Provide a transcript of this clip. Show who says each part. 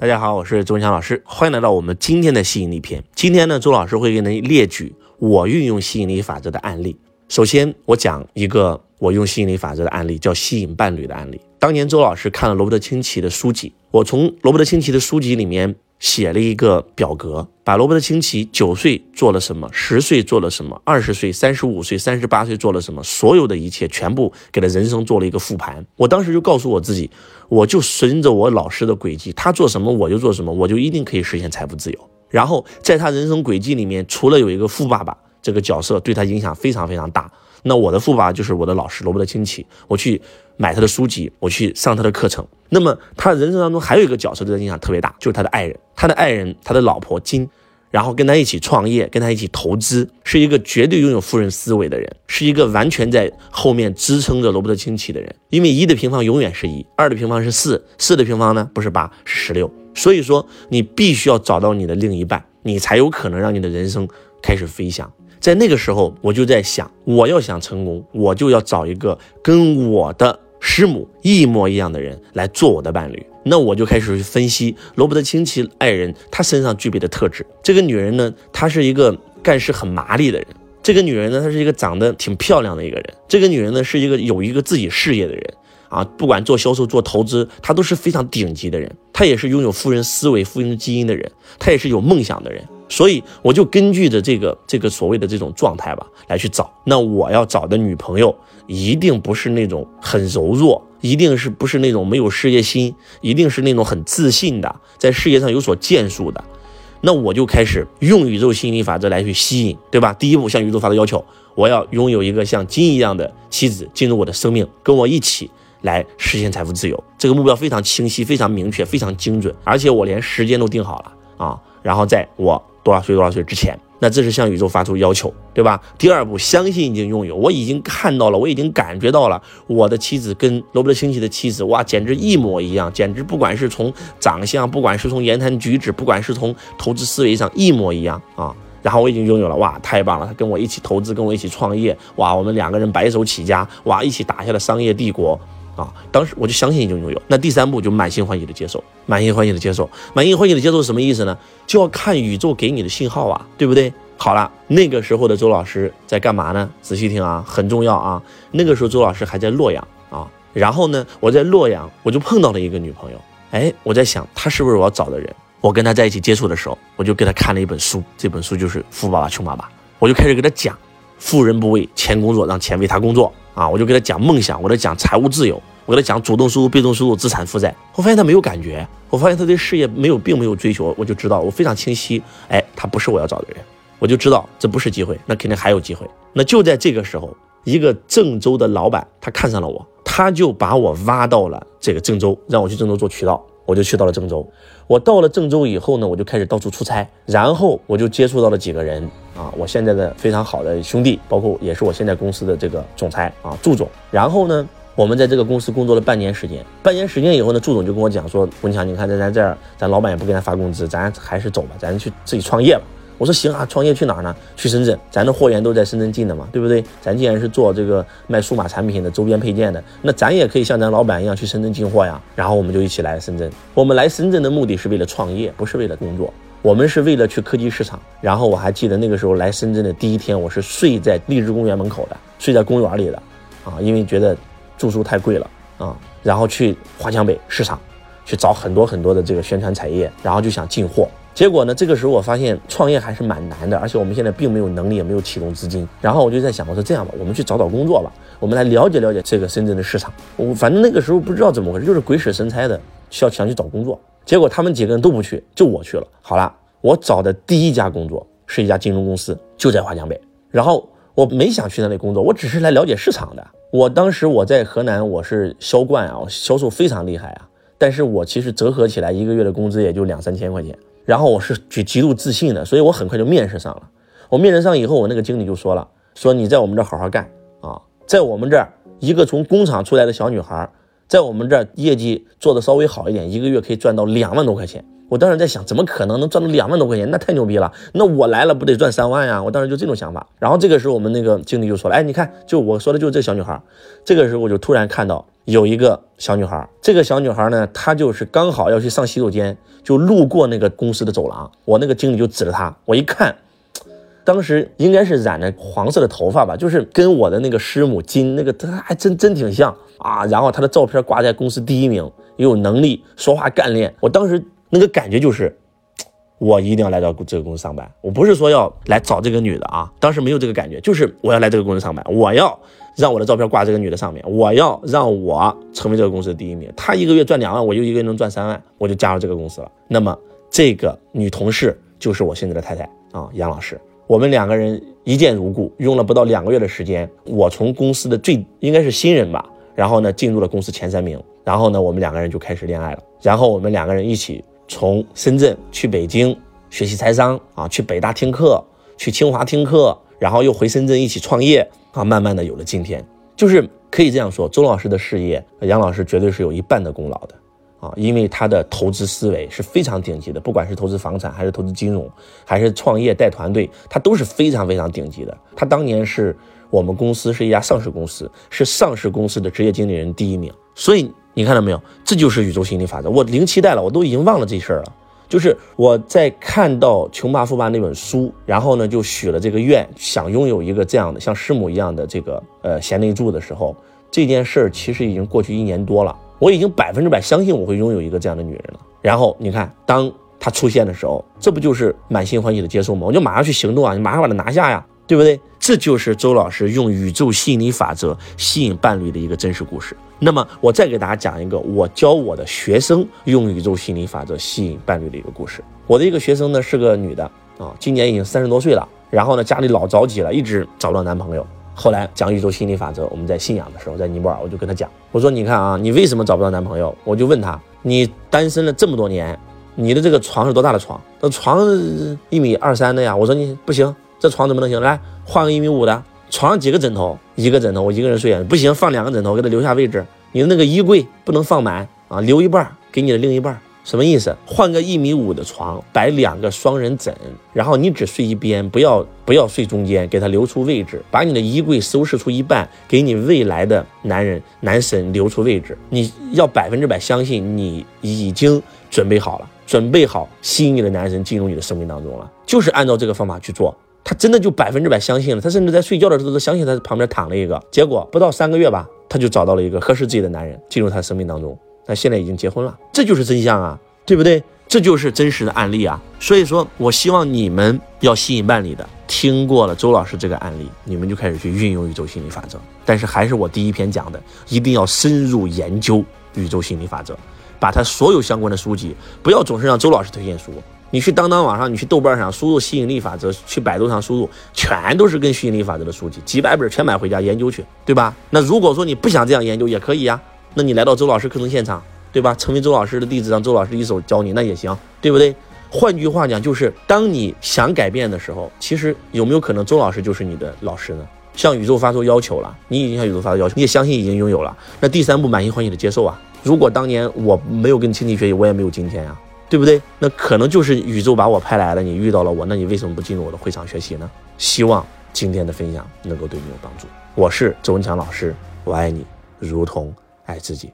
Speaker 1: 大家好，我是周文强老师，欢迎来到我们今天的吸引力篇。今天呢，周老师会给您列举我运用吸引力法则的案例。首先，我讲一个我用吸引力法则的案例，叫吸引伴侣的案例。当年周老师看了罗伯特清崎的书籍，我从罗伯特清崎的书籍里面。写了一个表格，把罗伯特清崎九岁做了什么，十岁做了什么，二十岁、三十五岁、三十八岁做了什么，所有的一切全部给他人生做了一个复盘。我当时就告诉我自己，我就顺着我老师的轨迹，他做什么我就做什么，我就一定可以实现财富自由。然后在他人生轨迹里面，除了有一个富爸爸这个角色对他影响非常非常大。那我的富爸就是我的老师罗伯特清崎，我去买他的书籍，我去上他的课程。那么他人生当中还有一个角色对他影响特别大，就是他的爱人，他的爱人，他的老婆金，然后跟他一起创业，跟他一起投资，是一个绝对拥有富人思维的人，是一个完全在后面支撑着罗伯特清崎的人。因为一的平方永远是一，二的平方是四，四的平方呢不是八，是十六。所以说你必须要找到你的另一半，你才有可能让你的人生开始飞翔。在那个时候，我就在想，我要想成功，我就要找一个跟我的师母一模一样的人来做我的伴侣。那我就开始去分析罗伯特清崎爱人他身上具备的特质。这个女人呢，她是一个干事很麻利的人。这个女人呢，她是一个长得挺漂亮的一个人。这个女人呢，是一个有一个自己事业的人啊，不管做销售做投资，她都是非常顶级的人。她也是拥有富人思维、富人基因的人，她也是有梦想的人。所以我就根据着这个这个所谓的这种状态吧，来去找。那我要找的女朋友一定不是那种很柔弱，一定是不是那种没有事业心，一定是那种很自信的，在事业上有所建树的。那我就开始用宇宙吸引力法则来去吸引，对吧？第一步向宇宙发出要求，我要拥有一个像金一样的妻子进入我的生命，跟我一起来实现财富自由。这个目标非常清晰，非常明确，非常精准，而且我连时间都定好了啊。然后在我。多少岁多少岁之前，那这是向宇宙发出要求，对吧？第二步，相信已经拥有，我已经看到了，我已经感觉到了，我的妻子跟罗伯特清崎的妻子，哇，简直一模一样，简直不管是从长相，不管是从言谈举止，不管是从投资思维上，一模一样啊。然后我已经拥有了，哇，太棒了！他跟我一起投资，跟我一起创业，哇，我们两个人白手起家，哇，一起打下了商业帝国。啊，当时我就相信已经拥有。那第三步就满心欢喜的接受，满心欢喜的接受，满心欢喜的接受是什么意思呢？就要看宇宙给你的信号啊，对不对？好了，那个时候的周老师在干嘛呢？仔细听啊，很重要啊。那个时候周老师还在洛阳啊，然后呢，我在洛阳我就碰到了一个女朋友，哎，我在想她是不是我要找的人？我跟她在一起接触的时候，我就给她看了一本书，这本书就是《富爸爸穷爸爸》，我就开始给她讲，富人不为钱工作，让钱为他工作。啊，我就给他讲梦想，我在讲财务自由，我给他讲主动收入、被动收入、资产负债。我发现他没有感觉，我发现他对事业没有，并没有追求。我就知道，我非常清晰，哎，他不是我要找的人。我就知道这不是机会，那肯定还有机会。那就在这个时候，一个郑州的老板他看上了我，他就把我挖到了这个郑州，让我去郑州做渠道。我就去到了郑州。我到了郑州以后呢，我就开始到处出差，然后我就接触到了几个人啊，我现在的非常好的兄弟，包括也是我现在公司的这个总裁啊，祝总。然后呢，我们在这个公司工作了半年时间，半年时间以后呢，祝总就跟我讲说，文强，你看在咱这儿，咱老板也不给咱发工资，咱还是走吧，咱去自己创业吧。我说行啊，创业去哪儿呢？去深圳，咱的货源都在深圳进的嘛，对不对？咱既然是做这个卖数码产品的周边配件的，那咱也可以像咱老板一样去深圳进货呀。然后我们就一起来深圳。我们来深圳的目的是为了创业，不是为了工作。我们是为了去科技市场。然后我还记得那个时候来深圳的第一天，我是睡在荔枝公园门口的，睡在公园里的，啊，因为觉得住宿太贵了啊。然后去华强北市场，去找很多很多的这个宣传产业，然后就想进货。结果呢？这个时候我发现创业还是蛮难的，而且我们现在并没有能力，也没有启动资金。然后我就在想，我说这样吧，我们去找找工作吧，我们来了解了解这个深圳的市场。我反正那个时候不知道怎么回事，就是鬼使神差的需要想去找工作。结果他们几个人都不去，就我去了。好了，我找的第一家工作是一家金融公司，就在华强北。然后我没想去那里工作，我只是来了解市场的。我当时我在河南，我是销冠啊，销售非常厉害啊。但是我其实折合起来一个月的工资也就两三千块钱。然后我是极极度自信的，所以我很快就面试上了。我面试上以后，我那个经理就说了：“说你在我们这好好干啊，在我们这儿一个从工厂出来的小女孩，在我们这儿业绩做的稍微好一点，一个月可以赚到两万多块钱。”我当时在想，怎么可能能赚到两万多块钱？那太牛逼了！那我来了不得赚三万呀？我当时就这种想法。然后这个时候，我们那个经理就说了：“哎，你看，就我说的就是这小女孩。”这个时候我就突然看到。有一个小女孩，这个小女孩呢，她就是刚好要去上洗手间，就路过那个公司的走廊，我那个经理就指着她，我一看，当时应该是染着黄色的头发吧，就是跟我的那个师母金那个，她还真真挺像啊。然后她的照片挂在公司第一名，又有能力，说话干练。我当时那个感觉就是。我一定要来到这个公司上班。我不是说要来找这个女的啊，当时没有这个感觉，就是我要来这个公司上班。我要让我的照片挂这个女的上面，我要让我成为这个公司的第一名。她一个月赚两万，我就一个月能赚三万，我就加入这个公司了。那么这个女同事就是我现在的太太啊，杨老师。我们两个人一见如故，用了不到两个月的时间，我从公司的最应该是新人吧，然后呢进入了公司前三名，然后呢我们两个人就开始恋爱了，然后我们两个人一起。从深圳去北京学习财商啊，去北大听课，去清华听课，然后又回深圳一起创业啊，慢慢的有了今天。就是可以这样说，周老师的事业，杨老师绝对是有一半的功劳的啊，因为他的投资思维是非常顶级的，不管是投资房产，还是投资金融，还是创业带团队，他都是非常非常顶级的。他当年是我们公司是一家上市公司，是上市公司的职业经理人第一名，所以。你看到没有？这就是宇宙心理法则。我零期待了，我都已经忘了这事儿了。就是我在看到《穷爸富爸》那本书，然后呢就许了这个愿，想拥有一个这样的像师母一样的这个呃贤内助的时候，这件事儿其实已经过去一年多了。我已经百分之百相信我会拥有一个这样的女人了。然后你看，当她出现的时候，这不就是满心欢喜的接受吗？我就马上去行动啊，你马上把她拿下呀，对不对？这就是周老师用宇宙吸引力法则吸引伴侣的一个真实故事。那么，我再给大家讲一个我教我的学生用宇宙心理法则吸引伴侣的一个故事。我的一个学生呢是个女的啊，今年已经三十多岁了，然后呢家里老着急了，一直找不到男朋友。后来讲宇宙心理法则，我们在信仰的时候，在尼泊尔，我就跟他讲，我说你看啊，你为什么找不到男朋友？我就问他，你单身了这么多年，你的这个床是多大的床？那床一米二三的呀。我说你不行。这床怎么能行？来换个一米五的床上几个枕头？一个枕头，我一个人睡啊，不行，放两个枕头，给他留下位置。你的那个衣柜不能放满啊，留一半给你的另一半。什么意思？换个一米五的床，摆两个双人枕，然后你只睡一边，不要不要睡中间，给他留出位置。把你的衣柜收拾出一半，给你未来的男人男神留出位置。你要百分之百相信你已经准备好了，准备好吸引你的男神进入你的生命当中了，就是按照这个方法去做。他真的就百分之百相信了，他甚至在睡觉的时候都相信他旁边躺了一个。结果不到三个月吧，他就找到了一个合适自己的男人进入他生命当中。他现在已经结婚了，这就是真相啊，对不对？这就是真实的案例啊。所以说我希望你们要吸引伴侣的，听过了周老师这个案例，你们就开始去运用宇宙心理法则。但是还是我第一篇讲的，一定要深入研究宇宙心理法则，把他所有相关的书籍，不要总是让周老师推荐书。你去当当网上，你去豆瓣上输入吸引力法则，去百度上输入，全都是跟吸引力法则的书籍，几百本全买回家研究去，对吧？那如果说你不想这样研究也可以呀，那你来到周老师课程现场，对吧？成为周老师的弟子，让周老师一手教你，那也行，对不对？换句话讲，就是当你想改变的时候，其实有没有可能周老师就是你的老师呢？向宇宙发出要求了，你已经向宇宙发出要求，你也相信已经拥有了，那第三步满心欢喜的接受啊。如果当年我没有跟亲戚学习，我也没有今天呀。对不对？那可能就是宇宙把我派来了，你遇到了我，那你为什么不进入我的会场学习呢？希望今天的分享能够对你有帮助。我是周文强老师，我爱你如同爱自己。